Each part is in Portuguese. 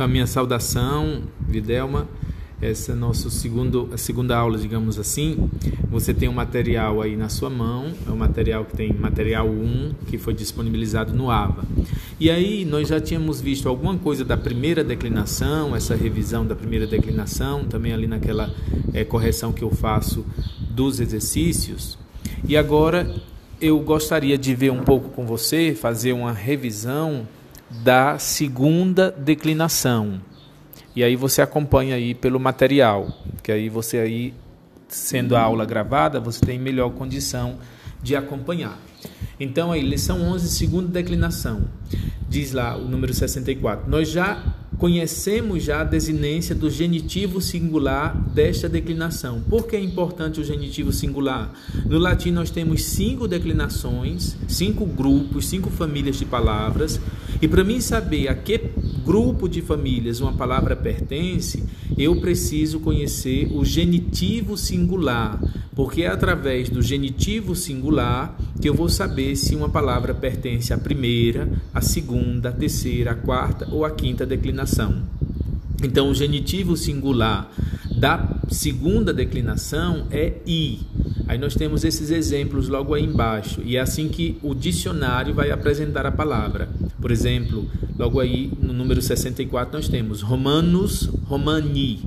Então, a minha saudação, Videlma, essa é nosso segundo, a segunda aula, digamos assim. Você tem um material aí na sua mão, é um material que tem material 1, que foi disponibilizado no AVA. E aí nós já tínhamos visto alguma coisa da primeira declinação, essa revisão da primeira declinação, também ali naquela é, correção que eu faço dos exercícios. E agora eu gostaria de ver um pouco com você, fazer uma revisão da segunda declinação. E aí você acompanha aí pelo material, que aí você aí sendo a aula gravada, você tem melhor condição de acompanhar. Então aí, lição 11, segunda declinação. Diz lá o número 64. Nós já conhecemos já a desinência do genitivo singular desta declinação. Por que é importante o genitivo singular? No latim nós temos cinco declinações, cinco grupos, cinco famílias de palavras, e para mim saber a que grupo de famílias uma palavra pertence, eu preciso conhecer o genitivo singular, porque é através do genitivo singular que eu vou saber se uma palavra pertence à primeira, à segunda, à terceira, à quarta ou à quinta declinação. Então, o genitivo singular da segunda declinação é i. Aí nós temos esses exemplos logo aí embaixo, e é assim que o dicionário vai apresentar a palavra. Por exemplo, logo aí no número 64 nós temos Romanos, Romani,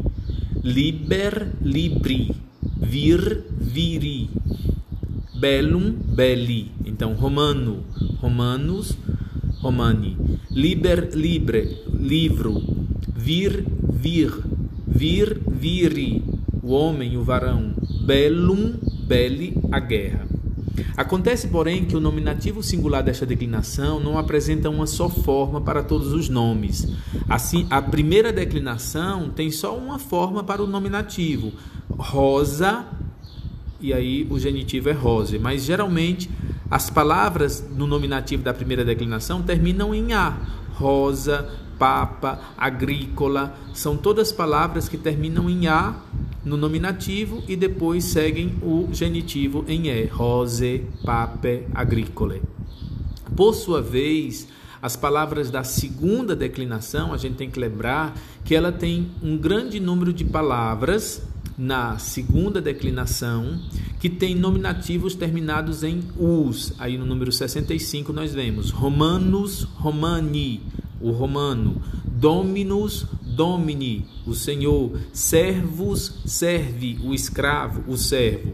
Liber, Libri, Vir, Viri, Bellum, Belli. Então, Romano, Romanos, Romani, Liber, Libre, livro, Vir, Vir, Vir, Viri, o homem, o varão, Bellum, Belli, a guerra. Acontece, porém, que o nominativo singular desta declinação não apresenta uma só forma para todos os nomes. Assim, a primeira declinação tem só uma forma para o nominativo: rosa, e aí o genitivo é rose. Mas geralmente as palavras no nominativo da primeira declinação terminam em a. Rosa, papa, agrícola, são todas palavras que terminam em a no nominativo e depois seguem o genitivo em E, rose, pape, agricole. Por sua vez, as palavras da segunda declinação, a gente tem que lembrar que ela tem um grande número de palavras na segunda declinação que tem nominativos terminados em us. Aí no número 65 nós vemos romanos, romani, o romano, dominus, domini, o senhor, servus, serve, o escravo, o servo.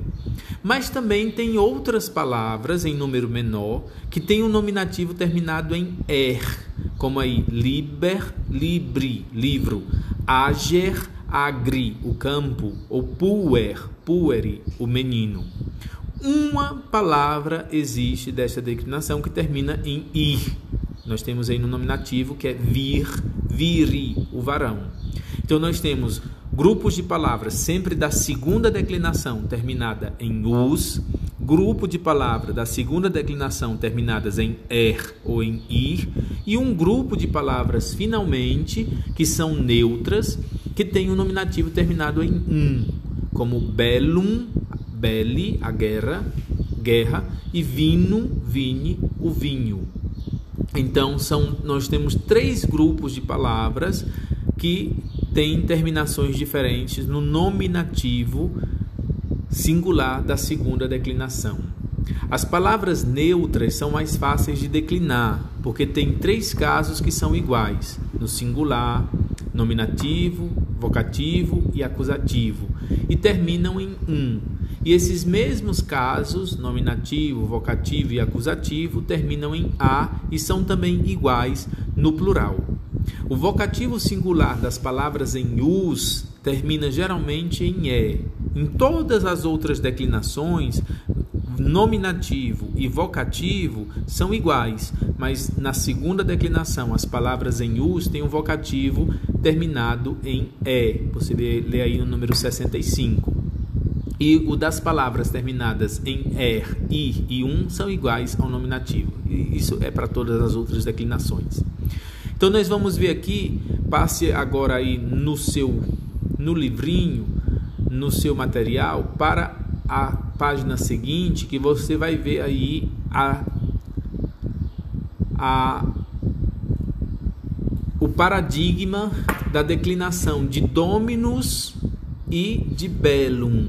Mas também tem outras palavras em número menor que tem um nominativo terminado em er, como aí liber, libri, livro, ager, agri, o campo, ou puer, pueri, o menino. Uma palavra existe desta declinação que termina em ir. Nós temos aí no nominativo que é vir, viri, o varão. Então nós temos grupos de palavras sempre da segunda declinação terminada em us, grupo de palavras da segunda declinação terminadas em er ou em ir, e um grupo de palavras finalmente que são neutras, que tem um nominativo terminado em um, como bellum, belli, a guerra, guerra, e vino, vine, o vinho. Então, são, nós temos três grupos de palavras que têm terminações diferentes no nominativo singular da segunda declinação. As palavras neutras são mais fáceis de declinar, porque tem três casos que são iguais: no singular, nominativo, vocativo e acusativo, e terminam em um. E esses mesmos casos, nominativo, vocativo e acusativo, terminam em a e são também iguais no plural. O vocativo singular das palavras em us termina geralmente em e. Em todas as outras declinações, nominativo e vocativo são iguais, mas na segunda declinação, as palavras em us têm um vocativo terminado em e. Você lê aí no número 65. E o das palavras terminadas em er, ir e um são iguais ao nominativo. E isso é para todas as outras declinações. Então nós vamos ver aqui, passe agora aí no seu no livrinho, no seu material para a página seguinte que você vai ver aí a a o paradigma da declinação de dominus e de bellum.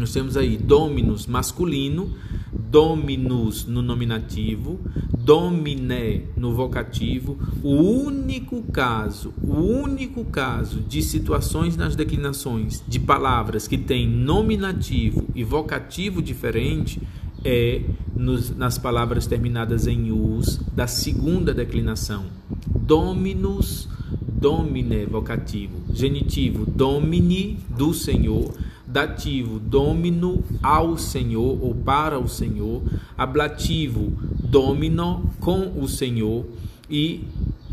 Nós temos aí dominus masculino, dominus no nominativo, domine no vocativo. O único caso, o único caso de situações nas declinações de palavras que têm nominativo e vocativo diferente é nos, nas palavras terminadas em us da segunda declinação. Dominus, domine, vocativo. Genitivo, domini, do Senhor dativo domino ao Senhor ou para o Senhor, ablativo domino com o Senhor e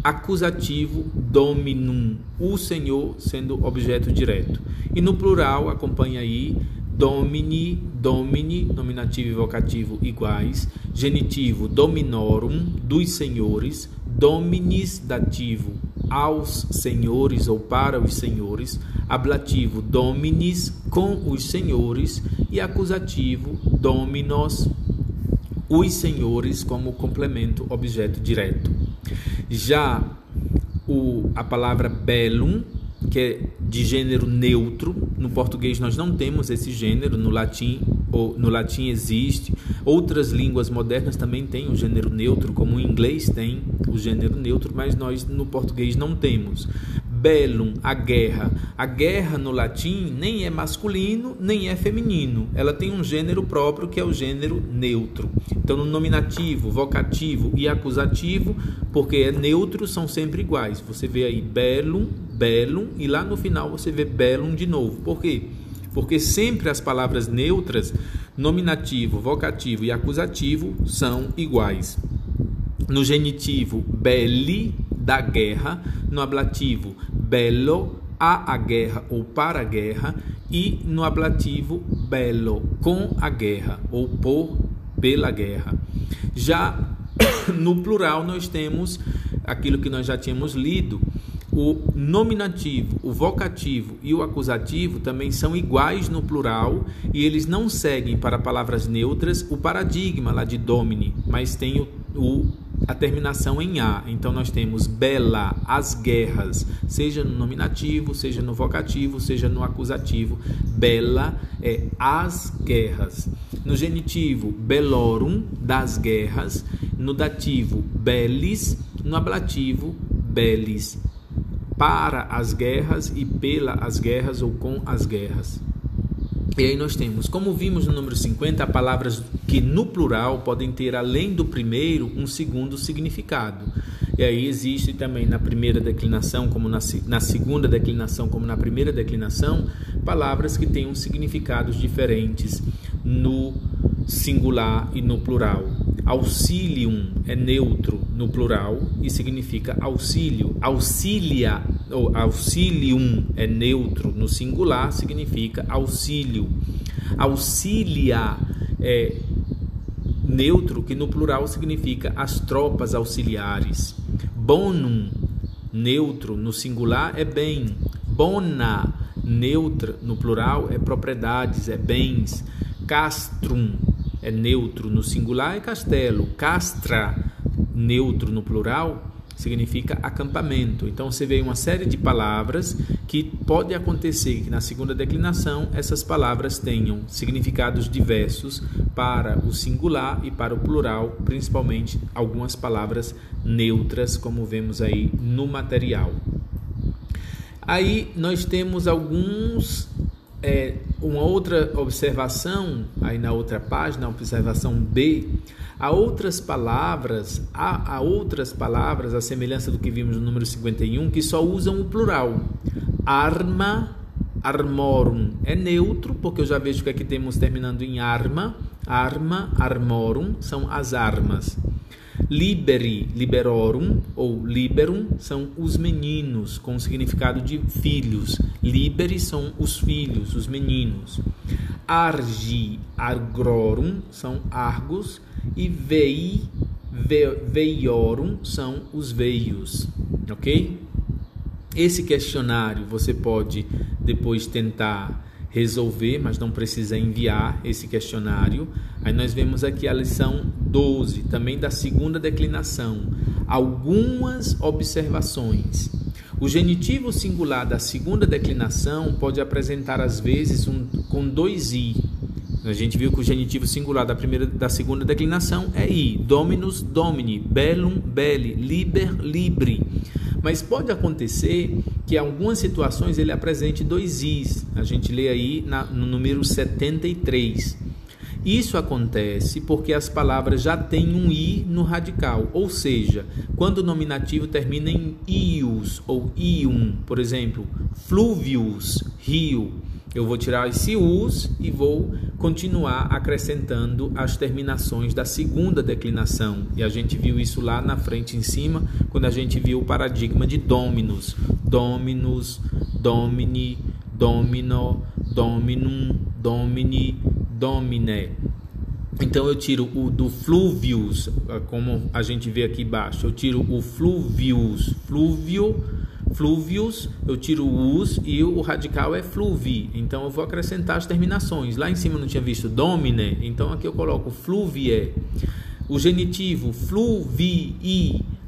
acusativo dominum, o Senhor sendo objeto direto. E no plural acompanha aí domini, domini, nominativo e vocativo iguais, genitivo dominorum, dos senhores, dominis dativo, aos senhores ou para os senhores, ablativo dominis com os senhores e acusativo dominos os senhores como complemento objeto direto. Já o, a palavra bellum, que é de gênero neutro, no português nós não temos esse gênero, no latim ou no latim existe. Outras línguas modernas também têm o gênero neutro, como o inglês tem o gênero neutro, mas nós no português não temos. Bellum, a guerra. A guerra no latim nem é masculino nem é feminino. Ela tem um gênero próprio que é o gênero neutro. Então, no nominativo, vocativo e acusativo, porque é neutro, são sempre iguais. Você vê aí bellum, bellum e lá no final você vê bellum de novo. Por quê? Porque sempre as palavras neutras, nominativo, vocativo e acusativo, são iguais. No genitivo, belli, da guerra, no ablativo, bello, a a guerra ou para a guerra, e no ablativo, bello, com a guerra ou por, pela guerra. Já no plural, nós temos aquilo que nós já tínhamos lido, o nominativo, o vocativo e o acusativo também são iguais no plural e eles não seguem para palavras neutras o paradigma lá de domini, mas tem o, o a terminação em a. Então nós temos bela, as guerras, seja no nominativo, seja no vocativo, seja no acusativo. Bela é as guerras. No genitivo, belorum, das guerras. No dativo, belis. No ablativo, belis para as guerras e pela as guerras ou com as guerras. E aí nós temos, como vimos no número 50, palavras que no plural podem ter, além do primeiro, um segundo significado. E aí existe também na primeira declinação, como na, na segunda declinação, como na primeira declinação, palavras que tenham significados diferentes no singular e no plural. Auxilium é neutro no plural e significa auxílio. Auxilia ou auxilium é neutro no singular, significa auxílio. Auxilia é neutro que no plural significa as tropas auxiliares. Bonum neutro no singular é bem. Bona neutra no plural é propriedades, é bens. Castrum é neutro no singular é castelo. Castra, neutro no plural, significa acampamento. Então você vê uma série de palavras que pode acontecer que na segunda declinação essas palavras tenham significados diversos para o singular e para o plural, principalmente algumas palavras neutras, como vemos aí no material. Aí nós temos alguns é, uma outra observação, aí na outra página, observação B, há outras palavras, há, há outras palavras, a semelhança do que vimos no número 51, que só usam o plural. Arma, armorum é neutro, porque eu já vejo que aqui temos terminando em arma, arma, armorum são as armas. Liberi, liberorum ou liberum são os meninos, com o significado de filhos. Liberi são os filhos, os meninos. Argi, argrorum são argos. E vei, ve, veiorum são os veios. Ok? Esse questionário você pode depois tentar resolver, mas não precisa enviar esse questionário. Aí nós vemos aqui a lição 12, também da segunda declinação. algumas observações. O genitivo singular da segunda declinação pode apresentar às vezes um, com dois i. A gente viu que o genitivo singular da primeira da segunda declinação é i, dominus domini, bellum belli, liber libri. Mas pode acontecer que em algumas situações ele apresente dois i's. A gente lê aí na, no número 73. Isso acontece porque as palavras já têm um i no radical, ou seja, quando o nominativo termina em ius ou ium, por exemplo, fluvius, rio, eu vou tirar esse us e vou continuar acrescentando as terminações da segunda declinação. E a gente viu isso lá na frente em cima, quando a gente viu o paradigma de dominus, dominus, domini, domino, dominum, domini, domine. Então eu tiro o do fluvius, como a gente vê aqui embaixo. Eu tiro o fluvius, fluvio, fluvius, eu tiro o us e o radical é fluvi. Então eu vou acrescentar as terminações. Lá em cima eu não tinha visto domine, então aqui eu coloco fluvie. O genitivo fluvii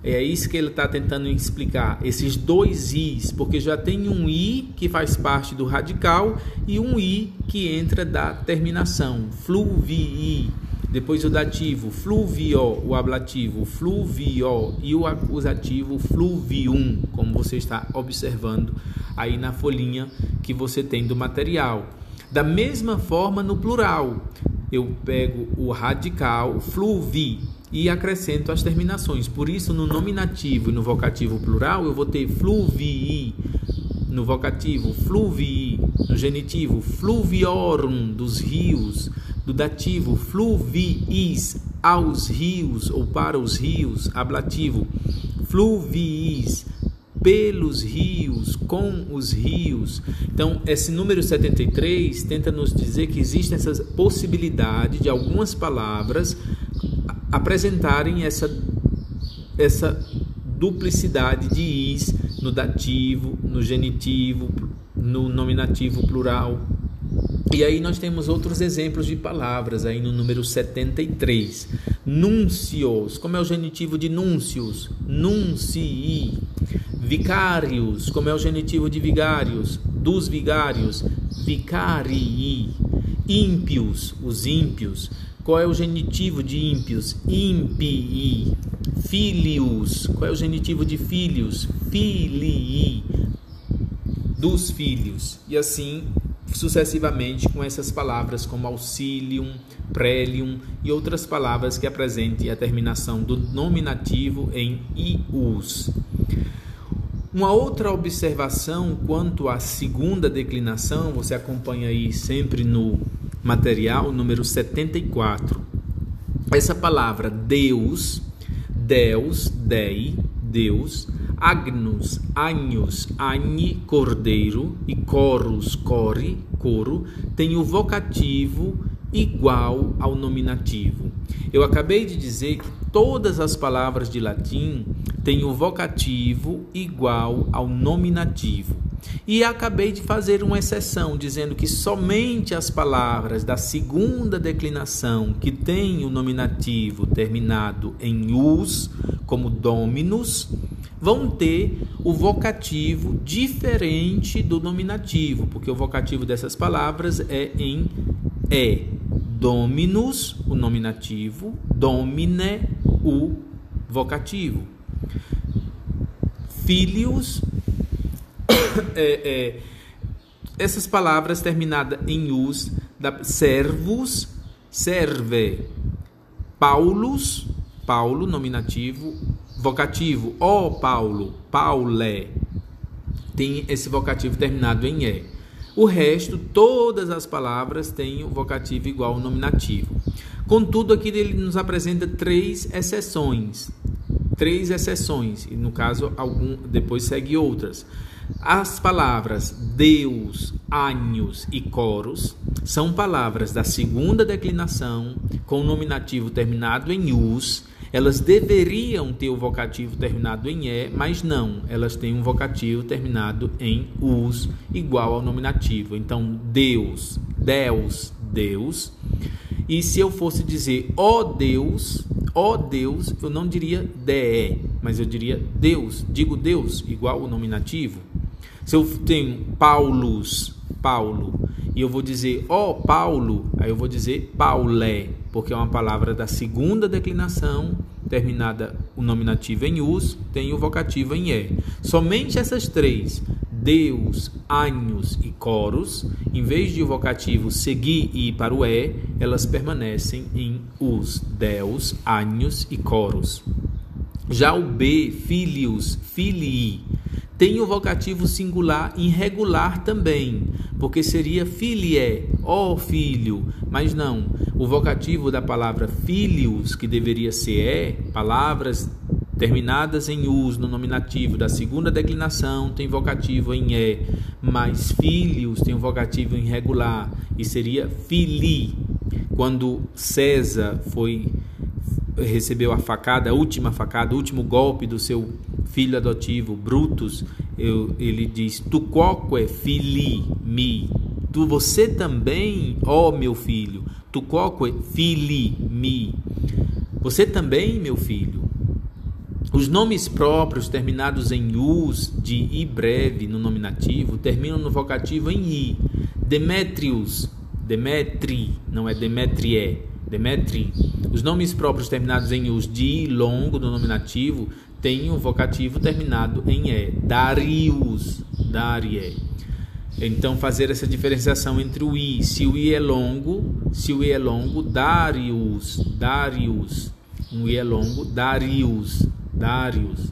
é isso que ele está tentando explicar, esses dois i's, porque já tem um i que faz parte do radical e um i que entra da terminação, fluvii. Depois o dativo, fluvio, o ablativo, fluvio e o acusativo, fluvium, como você está observando aí na folhinha que você tem do material. Da mesma forma no plural, eu pego o radical, fluvi, e acrescento as terminações. Por isso, no nominativo e no vocativo plural, eu vou ter fluvii, no vocativo fluvii, no genitivo fluviorum, dos rios, do dativo fluviis, aos rios ou para os rios, ablativo fluviis, pelos rios, com os rios. Então, esse número 73 tenta nos dizer que existe essa possibilidade de algumas palavras apresentarem essa, essa duplicidade de is no dativo, no genitivo, no nominativo plural. E aí nós temos outros exemplos de palavras aí no número 73. Núncios, como é o genitivo de núncios? Nuncii. Vicários, como é o genitivo de vigários? Dos vigários, vicarii. Ímpios, os ímpios. Qual é o genitivo de ímpios? Impii. Filhos. Qual é o genitivo de filhos? Filii. Dos filhos. E assim sucessivamente com essas palavras como auxilium, prelium e outras palavras que apresentem a terminação do nominativo em ius. Uma outra observação quanto à segunda declinação, você acompanha aí sempre no material número 74. Essa palavra Deus, Deus, Dei, Deus, Agnus, Anhos, Ani, Cordeiro e Corus, Core, Coro, tem o vocativo igual ao nominativo. Eu acabei de dizer que todas as palavras de latim têm o vocativo igual ao nominativo. E acabei de fazer uma exceção, dizendo que somente as palavras da segunda declinação, que tem o nominativo terminado em us, como dominus, vão ter o vocativo diferente do nominativo, porque o vocativo dessas palavras é em é. Dominus, o nominativo, domine, o vocativo. Filhos, é, é, essas palavras terminadas em us, da, servus, serve, Paulus, Paulo, nominativo, vocativo, ó oh, Paulo, Paulé, tem esse vocativo terminado em E. O resto, todas as palavras têm o vocativo igual ao nominativo. Contudo, aqui ele nos apresenta três exceções. Três exceções, e no caso, algum, depois segue outras. As palavras Deus, Anhos e Coros são palavras da segunda declinação com o nominativo terminado em us. Elas deveriam ter o vocativo terminado em e, mas não, elas têm um vocativo terminado em us, igual ao nominativo. Então, Deus, Deus, Deus. E se eu fosse dizer ó oh Deus, ó Deus, eu não diria de, mas eu diria Deus. Digo Deus, igual o nominativo. Se eu tenho Paulus, Paulo, e eu vou dizer ó Paulo, aí eu vou dizer Paulé, porque é uma palavra da segunda declinação, terminada o nominativo em us, tem o vocativo em e. Somente essas três, Deus, Anhos e Coros, em vez de o vocativo seguir e ir para o E, elas permanecem em os, Deus, Anhos e Coros. Já o B, Filius, Filii, tem o vocativo singular irregular também, porque seria filie, ó oh filho, mas não. O vocativo da palavra filius, que deveria ser é, palavras terminadas em us no nominativo da segunda declinação tem vocativo em é, mas filhos tem um vocativo irregular e seria fili. Quando César foi recebeu a facada, a última facada, o último golpe do seu filho adotivo, Brutus, eu, ele diz: Tu quoque fili mi. Tu você também, ó meu filho, tu quoque fili mi. Você também, meu filho. Os nomes próprios terminados em us, de i breve no nominativo, terminam no vocativo em i. Demetrius, Demetri, não é Demetrie, Demetri. Os nomes próprios terminados em us, de i longo no nominativo, têm o vocativo terminado em e. Darius, Darie. Então fazer essa diferenciação entre o i, se o i é longo, se o i é longo, Darius, Darius. Um i é longo, Darius. Darius,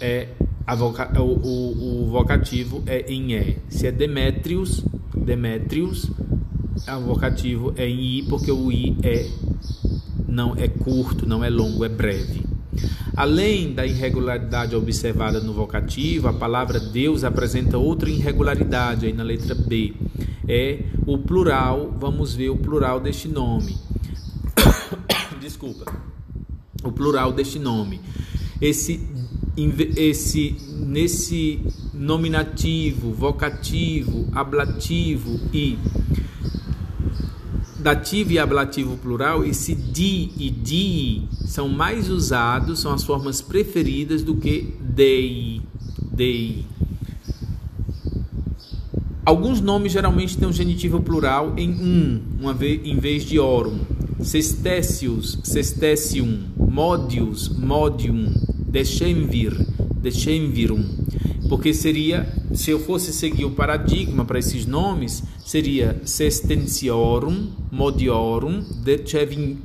é voca, o, o, o, vocativo é em E. Se é Demetrius, Demetrius, o vocativo é em I, porque o I é não é curto, não é longo, é breve. Além da irregularidade observada no vocativo, a palavra Deus apresenta outra irregularidade aí na letra B. É o plural, vamos ver o plural deste nome. Desculpa. O plural deste nome esse, esse nesse nominativo, vocativo, ablativo e dativo e ablativo plural, esse di e di são mais usados, são as formas preferidas do que dei, dei. Alguns nomes geralmente têm um genitivo plural em um, uma vez, em vez de orum. Cestécius, cestécium, modius, modium, decemvir, decemvirum. Porque seria, se eu fosse seguir o paradigma para esses nomes, seria sestenciorum, modiorum,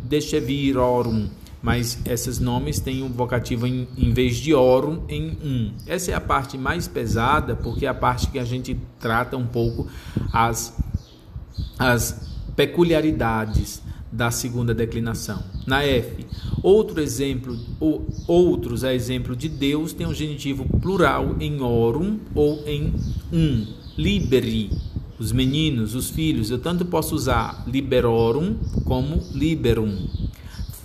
decevirorum. Mas esses nomes têm um vocativo em, em vez de orum em um. Essa é a parte mais pesada, porque é a parte que a gente trata um pouco as, as peculiaridades da segunda declinação. Na F, outro exemplo, ou, outros a exemplo de Deus tem um genitivo plural em orum ou em um. Liberi, os meninos, os filhos, eu tanto posso usar liberorum como liberum.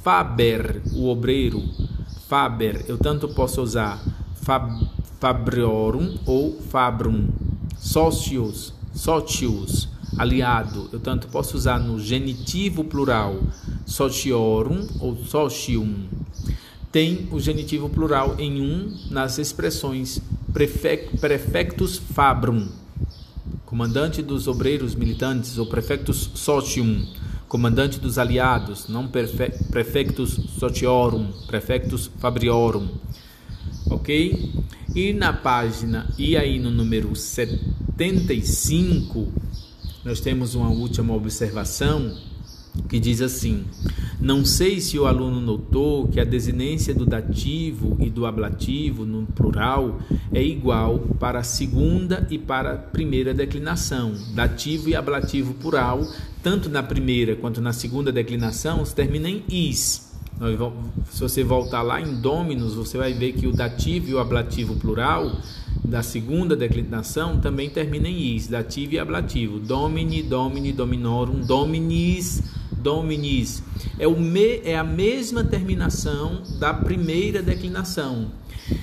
Faber, o obreiro, faber, eu tanto posso usar fab, fabriorum ou fabrum. Socios, socius, aliado, eu tanto posso usar no genitivo plural sociorum ou socium. Tem o genitivo plural em um nas expressões prefectus fabrum, comandante dos obreiros militantes, ou prefectus socium, comandante dos aliados, não prefectus sociorum, prefectus fabriorum. Ok? E na página, e aí no número 75, nós temos uma última observação que diz assim: Não sei se o aluno notou que a desinência do dativo e do ablativo no plural é igual para a segunda e para a primeira declinação. Dativo e ablativo plural, tanto na primeira quanto na segunda declinação, se termina em is. Se você voltar lá em Dominus, você vai ver que o dativo e o ablativo plural da segunda declinação também termina em is, dativo e ablativo. Domini, domini, dominorum, dominis, dominis. É, o me, é a mesma terminação da primeira declinação.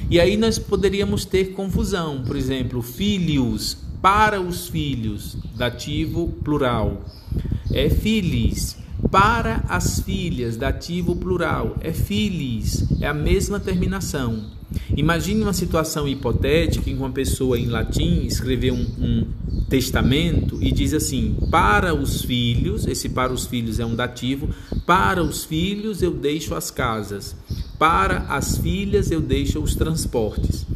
E aí nós poderíamos ter confusão, por exemplo, filhos, para os filhos, dativo plural. É filis, Para as filhas, dativo plural, é filis, é a mesma terminação. Imagine uma situação hipotética em que uma pessoa em latim escreveu um, um testamento e diz assim: Para os filhos, esse para os filhos é um dativo, para os filhos eu deixo as casas, para as filhas eu deixo os transportes.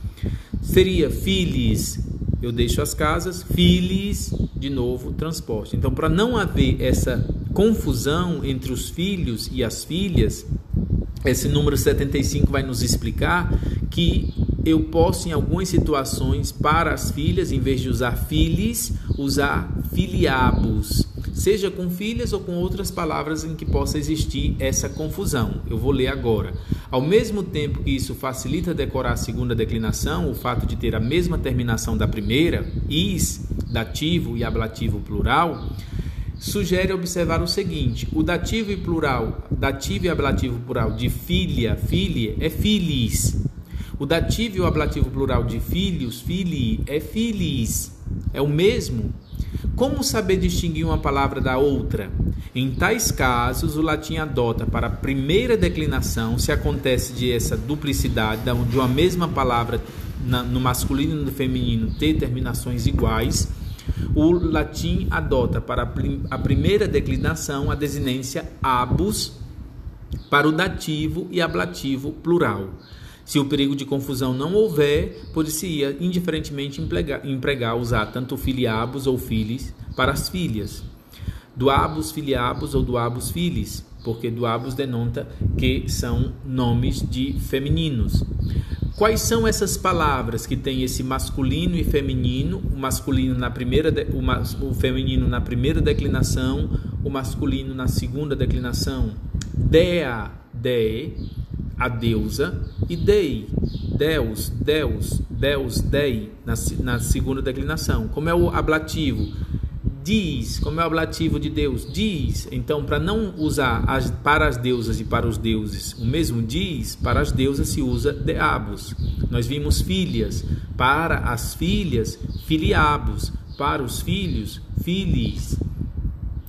Seria filis, eu deixo as casas, filis, de novo, transporte. Então, para não haver essa confusão entre os filhos e as filhas, esse número 75 vai nos explicar que eu posso, em algumas situações, para as filhas, em vez de usar filhos, usar filiabos, seja com filhas ou com outras palavras em que possa existir essa confusão. Eu vou ler agora. Ao mesmo tempo que isso facilita decorar a segunda declinação, o fato de ter a mesma terminação da primeira, is, dativo e ablativo plural, sugere observar o seguinte: o dativo e plural, dativo e ablativo plural de filha, filha é filis. O dativo e o ablativo plural de filhos, filii, é filis. É o mesmo. Como saber distinguir uma palavra da outra? Em tais casos, o latim adota para a primeira declinação, se acontece de essa duplicidade de uma mesma palavra no masculino e no feminino ter terminações iguais, o latim adota para a primeira declinação a desinência abus para o dativo e ablativo plural. Se o perigo de confusão não houver, poderia indiferentemente empregar, empregar usar tanto filiabus ou filis para as filhas, doabus filiabus ou doabus filis, porque doabus denota que são nomes de femininos. Quais são essas palavras que têm esse masculino e feminino, o masculino na primeira, o, mas, o feminino na primeira declinação, o masculino na segunda declinação? Dea, de, a deusa, e dei, deus, deus, deus, dei, na, na segunda declinação. Como é o ablativo? diz, como é o ablativo de Deus, diz. Então, para não usar as, para as deusas e para os deuses, o mesmo diz, para as deusas se usa deabos. Nós vimos filhas, para as filhas, filiabos, para os filhos, filis.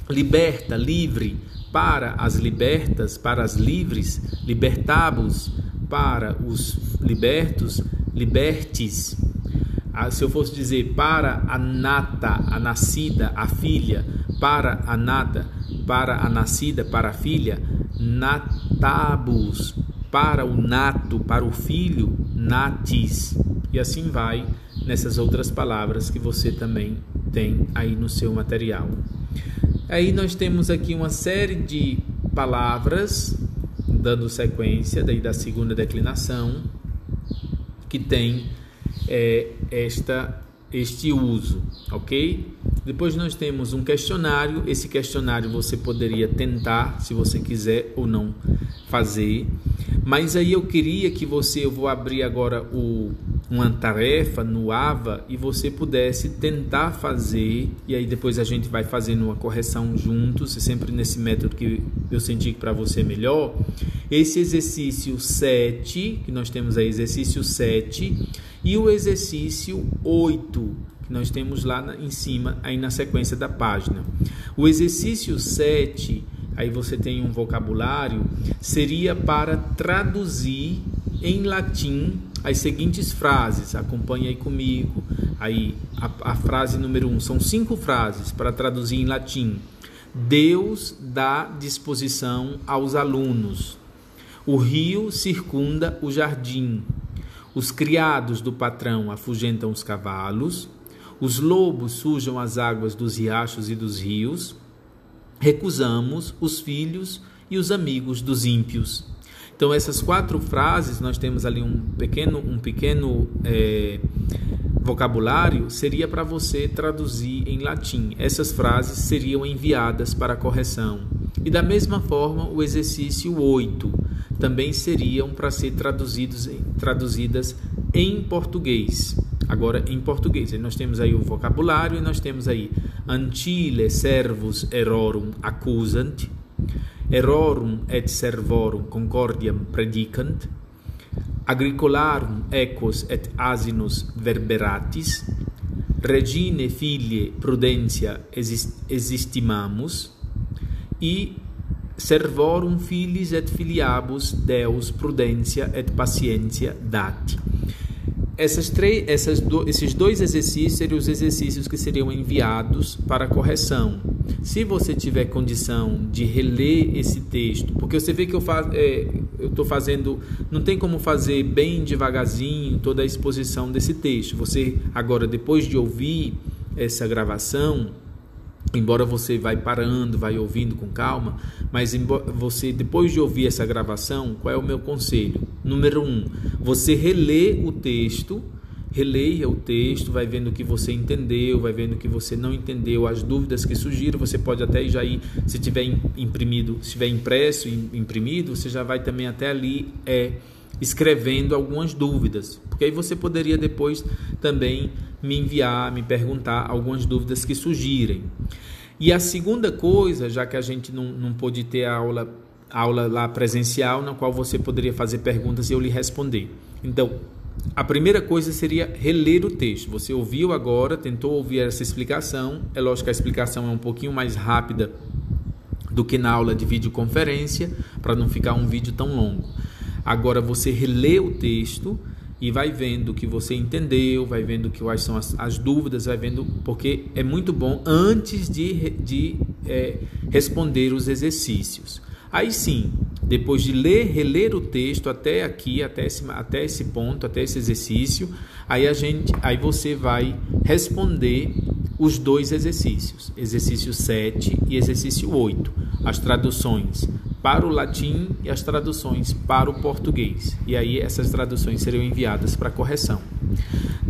Liberta, livre, para as libertas, para as livres, libertabos, para os libertos, libertes se eu fosse dizer para a nata, a nascida, a filha, para a nata, para a nascida, para a filha, natabus, para o nato, para o filho, natis. E assim vai nessas outras palavras que você também tem aí no seu material. Aí nós temos aqui uma série de palavras dando sequência daí da segunda declinação que tem é, esta, este uso, ok? Depois nós temos um questionário. Esse questionário você poderia tentar, se você quiser ou não fazer. Mas aí eu queria que você, eu vou abrir agora o, uma tarefa no AVA e você pudesse tentar fazer, e aí depois a gente vai fazendo uma correção juntos, sempre nesse método que eu senti que para você é melhor. Esse exercício 7, que nós temos aí, exercício 7, e o exercício 8, que nós temos lá na, em cima, aí na sequência da página. O exercício 7, aí você tem um vocabulário, seria para traduzir em latim as seguintes frases. Acompanhe aí comigo. Aí a, a frase número 1 um, são cinco frases para traduzir em latim. Deus dá disposição aos alunos. O rio circunda o jardim. Os criados do patrão afugentam os cavalos, os lobos sujam as águas dos riachos e dos rios. Recusamos os filhos e os amigos dos ímpios. Então essas quatro frases nós temos ali um pequeno um pequeno é, vocabulário seria para você traduzir em latim. Essas frases seriam enviadas para correção. E da mesma forma o exercício 8 também seriam para ser traduzidos, traduzidas em português. Agora, em português, nós temos aí o vocabulário e nós temos aí antile servus errorum accusant, errorum et servorum concordiam predicant, agricolarum equos et asinus verberatis, regine filie prudentia existimamus, e servorum filis et filiabus Deus prudência et paciência dati. Essas três, essas do, esses dois exercícios seriam os exercícios que seriam enviados para correção. Se você tiver condição de reler esse texto, porque você vê que eu é, estou fazendo, não tem como fazer bem devagarzinho toda a exposição desse texto. Você agora, depois de ouvir essa gravação, embora você vai parando, vai ouvindo com calma, mas você depois de ouvir essa gravação, qual é o meu conselho? Número um, você relê o texto, releia o texto, vai vendo o que você entendeu, vai vendo o que você não entendeu, as dúvidas que surgiram, você pode até já ir, se tiver imprimido, se tiver impresso, imprimido, você já vai também até ali é, escrevendo algumas dúvidas, porque aí você poderia depois também me enviar, me perguntar algumas dúvidas que surgirem. E a segunda coisa, já que a gente não, não pôde ter a aula, aula lá presencial, na qual você poderia fazer perguntas e eu lhe responder. Então, a primeira coisa seria reler o texto. Você ouviu agora, tentou ouvir essa explicação. É lógico que a explicação é um pouquinho mais rápida do que na aula de videoconferência, para não ficar um vídeo tão longo. Agora você relê o texto e vai vendo o que você entendeu, vai vendo quais são as, as dúvidas, vai vendo, porque é muito bom antes de, de é, responder os exercícios. Aí sim, depois de ler, reler o texto até aqui, até esse, até esse ponto, até esse exercício, aí a gente, aí você vai responder os dois exercícios, exercício 7 e exercício 8, as traduções para o latim e as traduções para o português. E aí essas traduções seriam enviadas para correção.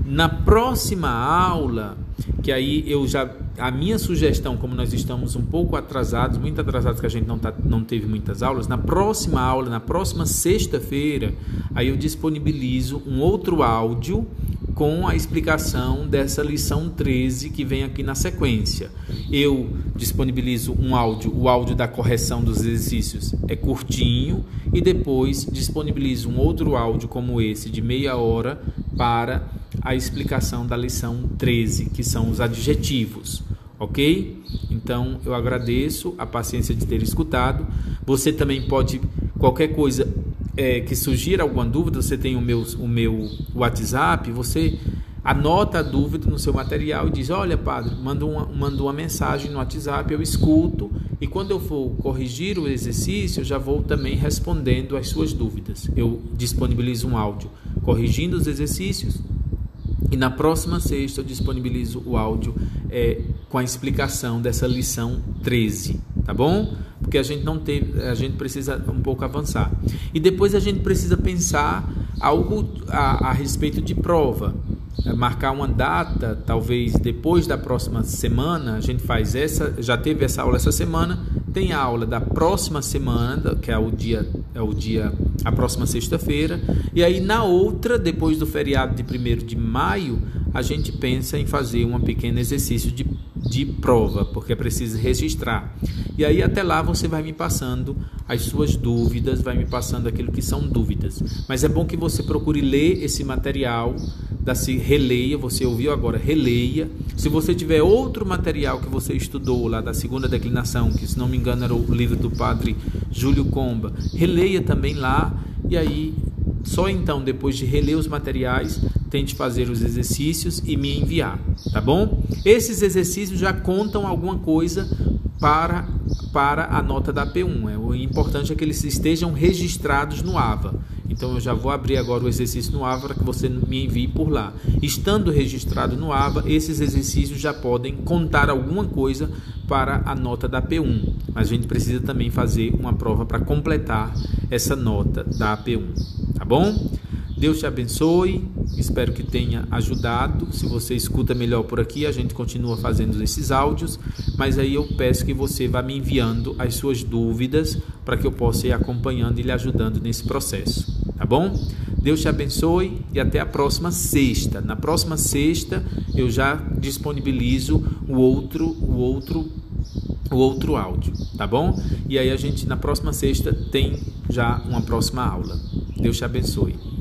Na próxima aula, que aí eu já a minha sugestão, como nós estamos um pouco atrasados, muito atrasados que a gente não, tá, não teve muitas aulas, na próxima aula, na próxima sexta-feira, aí eu disponibilizo um outro áudio com a explicação dessa lição 13 que vem aqui na sequência. Eu disponibilizo um áudio, o áudio da correção dos exercícios é curtinho e depois disponibilizo um outro áudio como esse de meia hora para a explicação da lição 13, que são os adjetivos. OK? Então, eu agradeço a paciência de ter escutado. Você também pode qualquer coisa é, que surgir alguma dúvida, você tem o meu, o meu WhatsApp, você anota a dúvida no seu material e diz: Olha, padre, manda uma, manda uma mensagem no WhatsApp, eu escuto e quando eu for corrigir o exercício, eu já vou também respondendo as suas dúvidas. Eu disponibilizo um áudio corrigindo os exercícios e na próxima sexta eu disponibilizo o áudio é, com a explicação dessa lição 13, tá bom? Porque a gente não teve, a gente precisa um pouco avançar. E depois a gente precisa pensar algo a, a respeito de prova. É, marcar uma data, talvez depois da próxima semana, a gente faz essa, já teve essa aula essa semana, tem a aula da próxima semana, que é o dia, é o dia, a próxima sexta-feira, e aí na outra, depois do feriado de 1 de maio, a gente pensa em fazer um pequeno exercício de, de prova, porque é preciso registrar. E aí até lá você vai me passando as suas dúvidas, vai me passando aquilo que são dúvidas. Mas é bom que você procure ler esse material da se releia, você ouviu agora, releia. Se você tiver outro material que você estudou lá da segunda declinação, que se não me engano era o livro do padre Júlio Comba, releia também lá e aí só então depois de reler os materiais, tente fazer os exercícios e me enviar, tá bom? Esses exercícios já contam alguma coisa para para a nota da P1. É, o importante é que eles estejam registrados no AVA. Então eu já vou abrir agora o exercício no AVA para que você me envie por lá. Estando registrado no AVA, esses exercícios já podem contar alguma coisa para a nota da P1. Mas a gente precisa também fazer uma prova para completar essa nota da P1, tá bom? Deus te abençoe, espero que tenha ajudado. Se você escuta melhor por aqui, a gente continua fazendo esses áudios, mas aí eu peço que você vá me enviando as suas dúvidas para que eu possa ir acompanhando e lhe ajudando nesse processo, tá bom? Deus te abençoe e até a próxima sexta. Na próxima sexta eu já disponibilizo o outro, o outro o outro áudio, tá bom? E aí a gente na próxima sexta tem já uma próxima aula. Deus te abençoe.